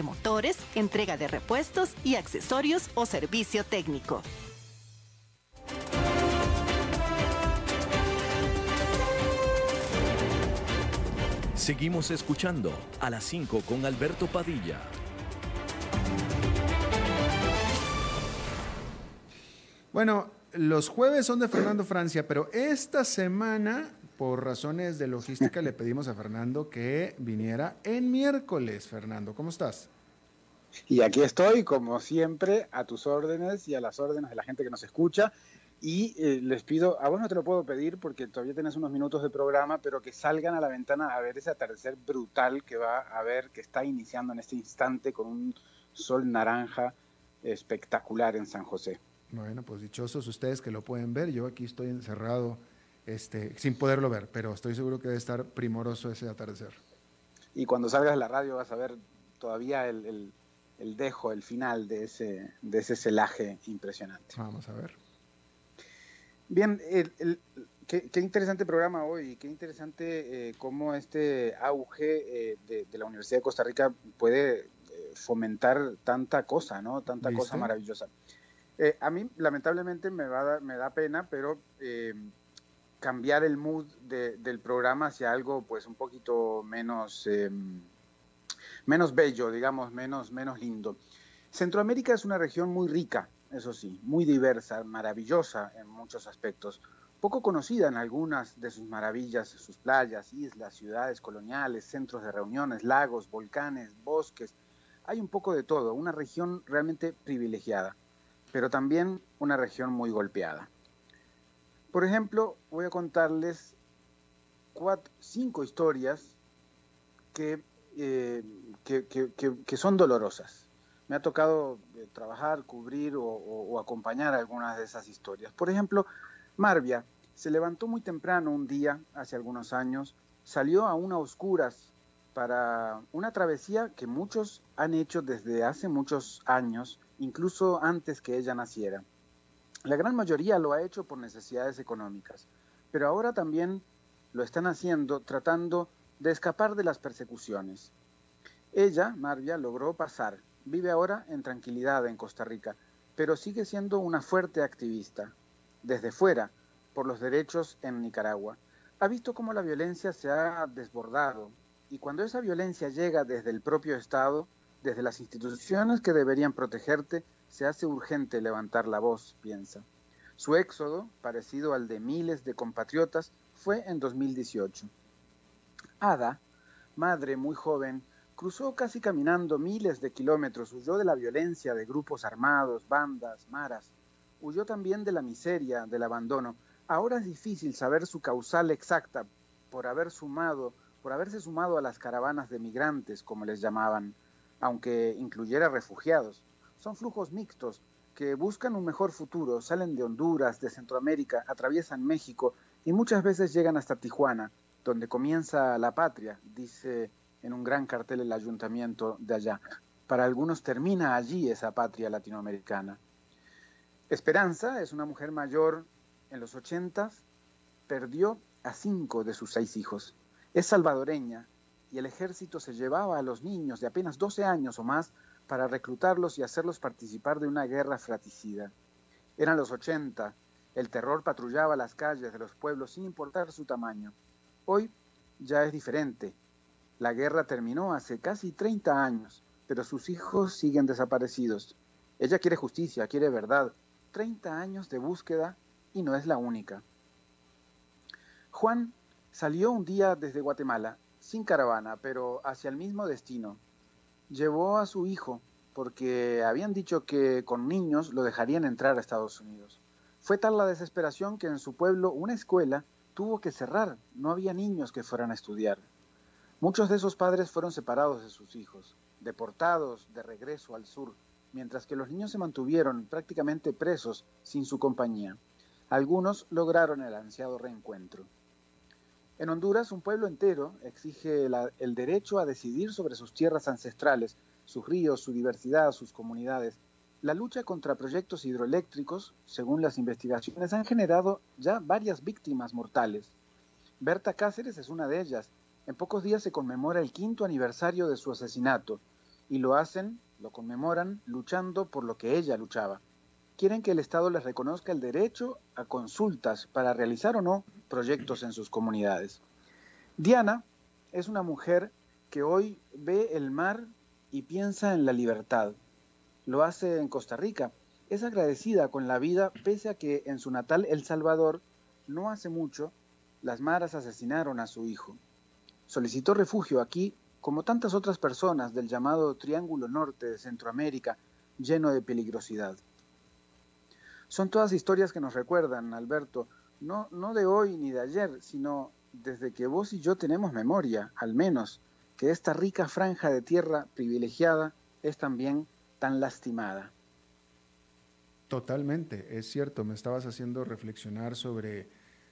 Speaker 2: motores, entrega de repuestos y accesorios o servicio técnico.
Speaker 4: Seguimos escuchando a las 5 con Alberto Padilla.
Speaker 1: Bueno, los jueves son de Fernando Francia, pero esta semana por razones de logística le pedimos a Fernando que viniera en miércoles. Fernando, ¿cómo estás?
Speaker 6: Y aquí estoy, como siempre, a tus órdenes y a las órdenes de la gente que nos escucha. Y eh, les pido, a vos no te lo puedo pedir porque todavía tenés unos minutos de programa, pero que salgan a la ventana a ver ese atardecer brutal que va a ver, que está iniciando en este instante con un sol naranja espectacular en San José.
Speaker 1: Bueno, pues dichosos ustedes que lo pueden ver. Yo aquí estoy encerrado este, sin poderlo ver, pero estoy seguro que debe estar primoroso ese atardecer.
Speaker 6: Y cuando salgas de la radio vas a ver todavía el, dejo, el final de ese, de ese celaje impresionante.
Speaker 1: Vamos a ver.
Speaker 6: Bien, qué, interesante programa hoy, qué interesante eh, cómo este auge eh, de, la Universidad de Costa Rica puede eh, fomentar tanta cosa, ¿no? Tanta cosa maravillosa. a mí, lamentablemente, me, va me da pena, pero cambiar el mood del programa hacia algo pues un poquito menos, em, menos bello, digamos, menos, menos lindo. Centroamérica es una región muy rica, eso sí, muy diversa, maravillosa en muchos aspectos, poco conocida en algunas de sus maravillas, sus playas, islas, ciudades coloniales, centros de reuniones, lagos, volcanes, bosques. Hay un poco de todo, una región realmente privilegiada, pero también una región muy golpeada. Por ejemplo, voy a contarles cinco historias eh, que, que, son dolorosas. Me ha tocado eh, trabajar, cubrir o, acompañar algunas de esas historias. Por ejemplo, Marvia se levantó muy temprano un día, hace algunos años, salió a una oscuras para una travesía que muchos han hecho desde hace muchos años, incluso antes que ella naciera. La gran mayoría lo ha hecho por necesidades económicas, pero ahora también lo están haciendo tratando de escapar de las persecuciones. Ella, Marvia, logró pasar, vive ahora en tranquilidad en Costa Rica, pero sigue siendo una fuerte activista, desde fuera, por los derechos en Nicaragua. Ha visto cómo la violencia se ha desbordado y cuando esa violencia llega desde el propio Estado, desde las instituciones que deberían protegerte, se hace urgente levantar la voz, piensa. Su éxodo, parecido al de miles de compatriotas, fue en 2018. Ada, madre muy joven, cruzó casi caminando miles de kilómetros, huyó de la violencia de grupos armados, bandas, maras, huyó también de la miseria, del abandono. Ahora es difícil saber su causal exacta por haber sumado, por haberse sumado a las caravanas de migrantes, como les llamaban, aunque incluyera refugiados. Son flujos mixtos que buscan un mejor futuro, salen de Honduras, de Centroamérica, atraviesan México y muchas veces llegan hasta Tijuana, donde comienza la patria, dice en un gran cartel el ayuntamiento de allá. Para algunos termina allí esa patria latinoamericana. Esperanza es una mujer mayor en los ochentas, perdió a cinco de sus seis hijos. Es salvadoreña y el ejército se llevaba a los niños de apenas 12 años o más para reclutarlos y hacerlos participar de una guerra fratricida. Eran los 80, el terror patrullaba las calles de los pueblos sin importar su tamaño. Hoy ya es diferente. La guerra terminó hace casi 30 años, pero sus hijos siguen desaparecidos. Ella quiere justicia, quiere verdad. 30 años de búsqueda y no es la única. Juan salió un día desde Guatemala, sin caravana, pero hacia el mismo destino. Llevó a su hijo, porque habían dicho que con niños lo dejarían entrar a Estados Unidos. Fue tal la desesperación que en su pueblo una escuela tuvo que cerrar, no había niños que fueran a estudiar. Muchos de esos padres fueron separados de sus hijos, deportados de regreso al sur, mientras que los niños se mantuvieron prácticamente presos sin su compañía. Algunos lograron el ansiado reencuentro. En Honduras, un pueblo entero exige el derecho a decidir sobre sus tierras ancestrales, sus ríos, su diversidad, sus comunidades. La lucha contra proyectos hidroeléctricos, según las investigaciones, han generado ya varias víctimas mortales. Berta Cáceres es una de ellas. En pocos días se conmemora el quinto aniversario de su asesinato y lo hacen, lo conmemoran, luchando por lo que ella luchaba. Quieren que el Estado les reconozca el derecho a consultas para realizar o no proyectos en sus comunidades. Diana es una mujer que hoy ve el mar y piensa en la libertad. Lo hace en Costa Rica. Es agradecida con la vida pese a que en su natal El Salvador no hace mucho las maras asesinaron a su hijo. Solicitó refugio aquí como tantas otras personas del llamado Triángulo Norte de Centroamérica, lleno de peligrosidad. Son todas historias que nos recuerdan, Alberto, no, no de hoy ni de ayer, sino desde que vos y yo tenemos memoria, al menos, que esta rica franja de tierra privilegiada es también tan lastimada.
Speaker 1: Totalmente, es cierto, me estabas haciendo reflexionar sobre,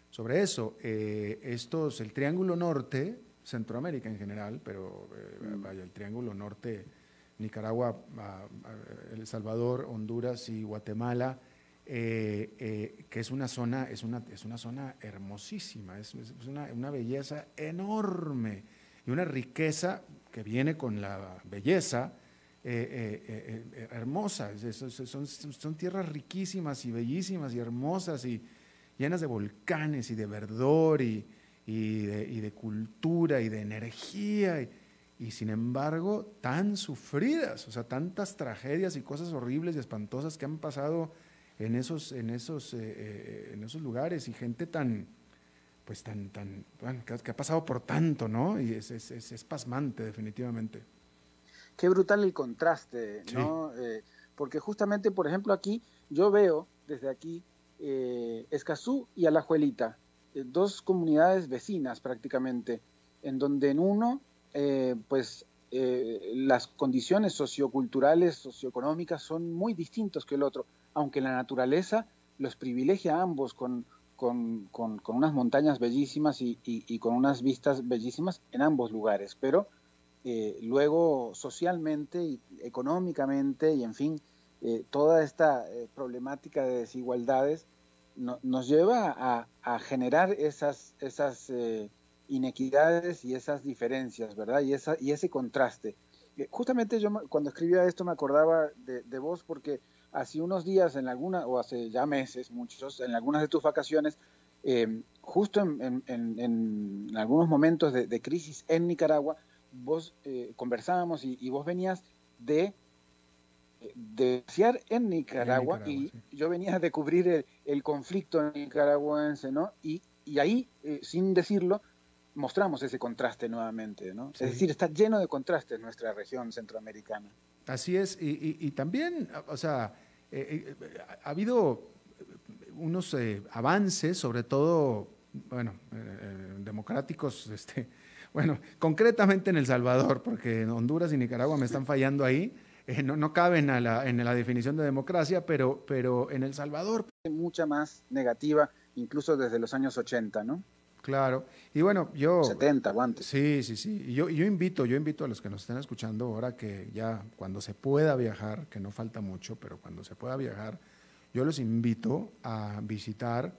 Speaker 1: sobre eso. Eh, estos, el Triángulo Norte, Centroamérica en general, pero eh, mm. vaya, el Triángulo Norte, Nicaragua, El Salvador, Honduras y Guatemala, eh, eh, que es una zona, es una, es una zona hermosísima, es, una, belleza enorme y una riqueza que viene con la belleza eh, hermosa. son, son, tierras riquísimas y bellísimas y hermosas y llenas de volcanes y de verdor y, y, de, cultura y de energía. Y, y sin embargo tan sufridas, o sea, tantas tragedias y cosas horribles y espantosas que han pasado en esos, en esos, eh, eh, en esos lugares y gente tan, pues tan, tan, bueno, que, ha pasado por tanto, ¿no? Y es, es, es, pasmante, definitivamente.
Speaker 6: Qué brutal el contraste, ¿no? Eh, porque justamente, por ejemplo, aquí yo veo desde aquí Escazú y Alajuelita, dos comunidades vecinas prácticamente, en donde en uno, pues las condiciones socioculturales, socioeconómicas son muy distintos que el otro aunque la naturaleza los privilegia a ambos con, con, unas montañas bellísimas y, con unas vistas bellísimas en ambos lugares, pero eh, luego socialmente y económicamente y en fin, eh, toda esta eh, problemática de desigualdades nos lleva a, generar esas, esas inequidades y esas diferencias, ¿verdad? Y, esa, y ese contraste. Justamente yo cuando escribía esto me acordaba de vos porque hace unos días, en alguna, o hace ya meses, muchos, en algunas de tus vacaciones, eh, justo en, algunos momentos de, crisis en Nicaragua, vos eh, conversábamos y, vos venías de de en Nicaragua, y yo venía de cubrir el, conflicto nicaragüense, ¿no? Y, y ahí, eh, sin decirlo, mostramos ese contraste nuevamente, ¿no? Es decir, está lleno de contrastes nuestra región centroamericana.
Speaker 1: Así es, y, también, o sea, eh, eh, ha habido unos eh, avances, sobre todo, bueno, democráticos, este, bueno, concretamente en El Salvador, porque en Honduras y Nicaragua me están fallando ahí. no, no, caben a la, en la definición de democracia, pero, pero en El Salvador.
Speaker 6: Mucha más negativa, incluso desde los años 80, ¿no?
Speaker 1: Claro. Y bueno, yo...
Speaker 6: 70 guantes.
Speaker 1: Sí, sí, sí. Y yo, yo invito, yo invito a los que nos estén escuchando ahora que ya cuando se pueda viajar, que no falta mucho, pero cuando se pueda viajar, yo los invito a visitar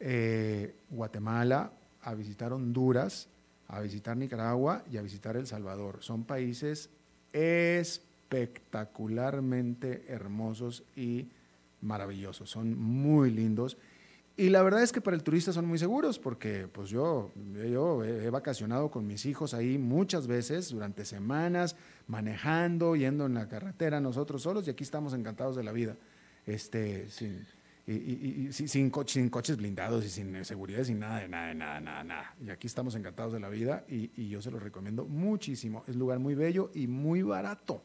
Speaker 1: eh, Guatemala, a visitar Honduras, a visitar Nicaragua y a visitar El Salvador. Son países espectacularmente hermosos y maravillosos. Son muy lindos y la verdad es que para el turista son muy seguros porque pues yo, yo he, vacacionado con mis hijos ahí muchas veces durante semanas, manejando, yendo en la carretera nosotros solos y aquí estamos encantados de la vida. Este, sin, y, sin, sin, coches blindados y sin seguridad, sin nada, nada, nada, nada, nada. Y aquí estamos encantados de la vida y, yo se los recomiendo muchísimo. Es lugar muy bello y muy barato.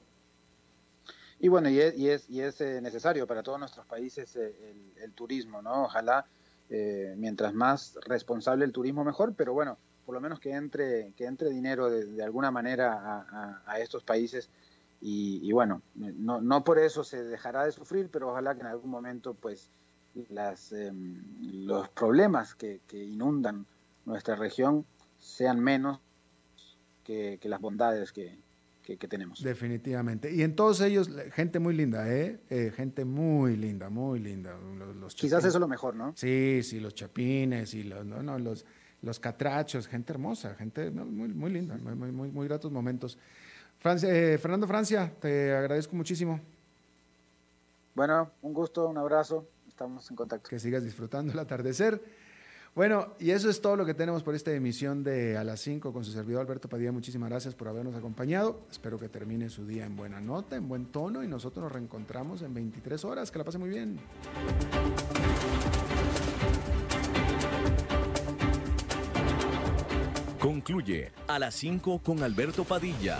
Speaker 6: Y bueno, y es, y es, y es eh, necesario para todos nuestros países eh, el, el, turismo, ¿no? Ojalá eh, mientras más responsable el turismo mejor, pero bueno, por lo menos que entre, que entre dinero de, alguna manera a, estos países. Y, bueno, no, no, por eso se dejará de sufrir, pero ojalá que en algún momento pues las, em, los problemas que, inundan nuestra región sean menos que las bondades que, que, tenemos.
Speaker 1: Definitivamente. Y en todos ellos, gente muy linda, ¿eh? eh gente muy linda, muy linda.
Speaker 6: Los, Quizás eso es lo mejor, ¿no?
Speaker 1: Sí, sí, los chapines y los, no, los, los catrachos, gente hermosa, gente muy, muy linda, muy, muy, muy gratos momentos. Eh, Fernando Francia, te agradezco muchísimo.
Speaker 6: Bueno, un gusto, un abrazo, estamos en contacto.
Speaker 1: Que sigas disfrutando el atardecer. Bueno, y eso es todo lo que tenemos por esta emisión de A las 5 con su servidor Alberto Padilla. Muchísimas gracias por habernos acompañado. Espero que termine su día en buena nota, en buen tono y nosotros nos reencontramos en 23 horas. Que la pase muy bien.
Speaker 4: Concluye A las 5 con Alberto Padilla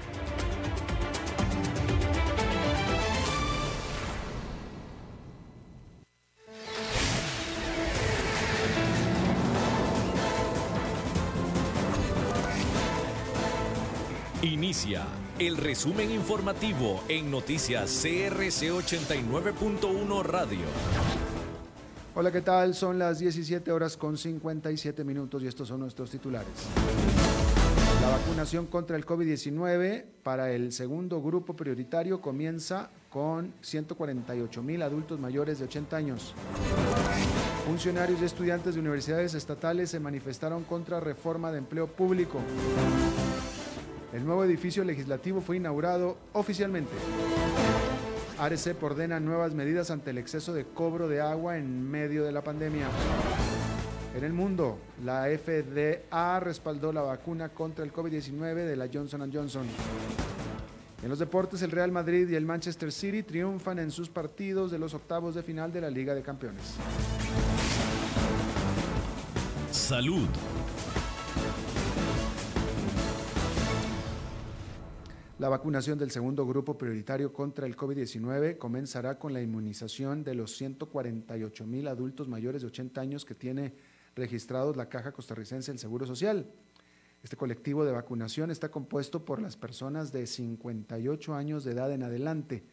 Speaker 4: El resumen informativo en noticias CRC 89.1 Radio.
Speaker 1: Hola, ¿qué tal? Son las 17 horas con 57 minutos y estos son nuestros titulares. La vacunación contra el COVID-19 para el segundo grupo prioritario comienza con 148 mil adultos mayores de 80 años. Funcionarios y estudiantes de universidades estatales se manifestaron contra reforma de empleo público. El nuevo edificio legislativo fue inaugurado oficialmente. ARECEP ordena nuevas medidas ante el exceso de cobro de agua en medio de la pandemia. En el mundo, la FDA respaldó la vacuna contra el COVID-19 de la Johnson Johnson. En los deportes, el Real Madrid y el Manchester City triunfan en sus partidos de los octavos de final de la Liga de Campeones.
Speaker 4: Salud.
Speaker 1: La vacunación del segundo grupo prioritario contra el COVID-19 comenzará con la inmunización de los 148 mil adultos mayores de 80 años que tiene registrados la Caja Costarricense del Seguro Social. Este colectivo de vacunación está compuesto por las personas de 58 años de edad en adelante.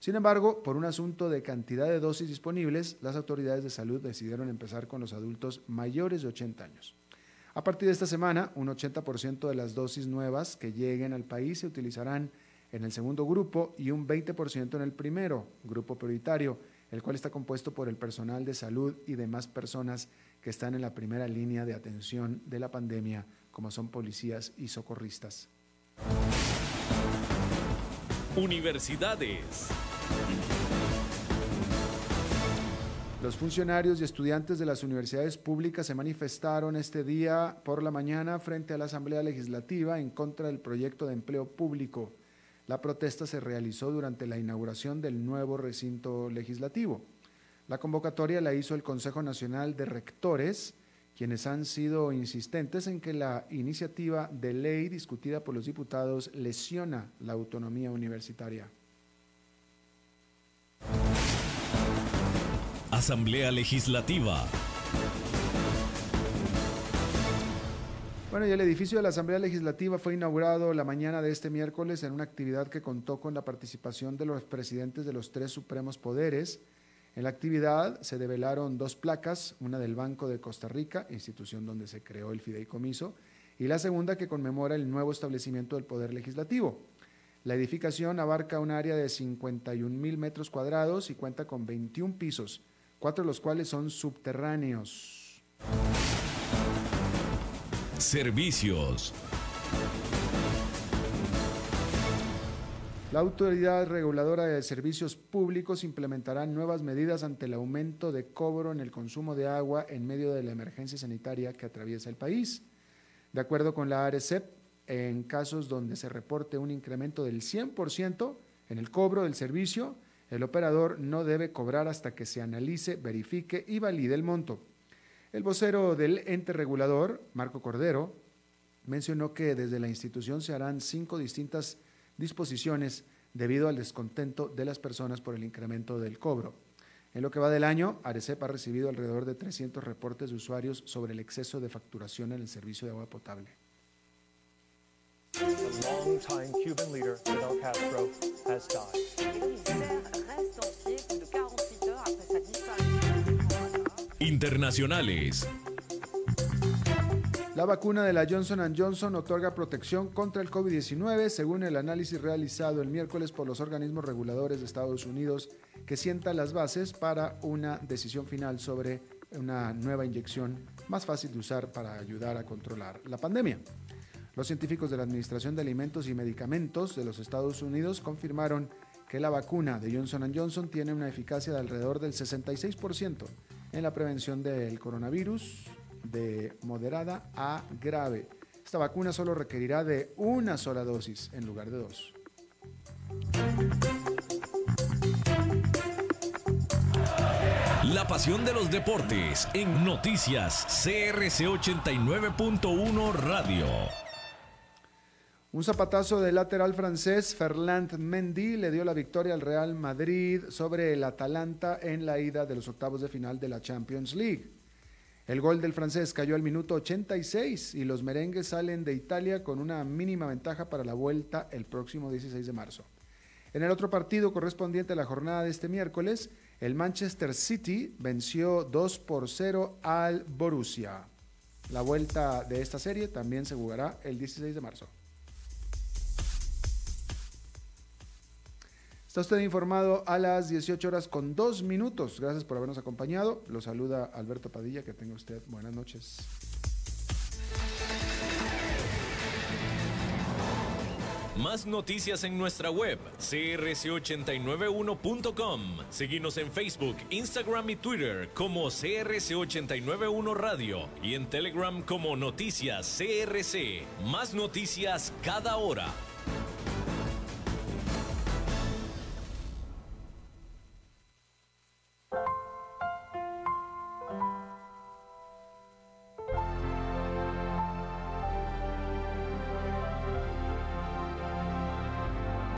Speaker 1: Sin embargo, por un asunto de cantidad de dosis disponibles, las autoridades de salud decidieron empezar con los adultos mayores de 80 años. A partir de esta semana, un 80% de las dosis nuevas que lleguen al país se utilizarán en el segundo grupo y un 20% en el primero, grupo prioritario, el cual está compuesto por el personal de salud y demás personas que están en la primera línea de atención de la pandemia, como son policías y socorristas.
Speaker 4: Universidades.
Speaker 1: Los funcionarios y estudiantes de las universidades públicas se manifestaron este día por la mañana frente a la Asamblea Legislativa en contra del proyecto de empleo público. La protesta se realizó durante la inauguración del nuevo recinto legislativo. La convocatoria la hizo el Consejo Nacional de Rectores, quienes han sido insistentes en que la iniciativa de ley discutida por los diputados lesiona la autonomía universitaria.
Speaker 4: Asamblea Legislativa.
Speaker 1: Bueno, y el edificio de la Asamblea Legislativa fue inaugurado la mañana de este miércoles en una actividad que contó con la participación de los presidentes de los tres supremos poderes. En la actividad se develaron dos placas, una del Banco de Costa Rica, institución donde se creó el fideicomiso, y la segunda que conmemora el nuevo establecimiento del Poder Legislativo. La edificación abarca un área de 51 mil metros cuadrados y cuenta con 21 pisos cuatro de los cuales son subterráneos.
Speaker 4: Servicios.
Speaker 1: La Autoridad Reguladora de Servicios Públicos implementará nuevas medidas ante el aumento de cobro en el consumo de agua en medio de la emergencia sanitaria que atraviesa el país. De acuerdo con la ARECEP, en casos donde se reporte un incremento del 100% en el cobro del servicio, el operador no debe cobrar hasta que se analice, verifique y valide el monto. El vocero del ente regulador, Marco Cordero, mencionó que desde la institución se harán cinco distintas disposiciones debido al descontento de las personas por el incremento del cobro. En lo que va del año, Arecep ha recibido alrededor de 300 reportes de usuarios sobre el exceso de facturación en el servicio de agua potable.
Speaker 4: Internacionales.
Speaker 1: La vacuna de la Johnson Johnson otorga protección contra el COVID-19 según el análisis realizado el miércoles por los organismos reguladores de Estados Unidos que sienta las bases para una decisión final sobre una nueva inyección más fácil de usar para ayudar a controlar la pandemia. Los científicos de la Administración de Alimentos y Medicamentos de los Estados Unidos confirmaron que la vacuna de Johnson Johnson tiene una eficacia de alrededor del 66% en la prevención del coronavirus de moderada a grave. Esta vacuna solo requerirá de una sola dosis en lugar de dos.
Speaker 4: La pasión de los deportes en noticias CRC 89.1 Radio.
Speaker 1: Un zapatazo del lateral francés Ferland Mendy le dio la victoria al Real Madrid sobre el Atalanta en la ida de los octavos de final de la Champions League. El gol del francés cayó al minuto 86 y los merengues salen de Italia con una mínima ventaja para la vuelta el próximo 16 de marzo. En el otro partido correspondiente a la jornada de este miércoles, el Manchester City venció 2 por 0 al Borussia. La vuelta de esta serie también se jugará el 16 de marzo. Está usted informado a las 18 horas con dos minutos. Gracias por habernos acompañado. Lo saluda Alberto Padilla. Que tenga usted buenas noches.
Speaker 4: Más noticias en nuestra web, crc891.com. Seguimos en Facebook, Instagram y Twitter como CRC891 Radio y en Telegram como Noticias CRC. Más noticias cada hora.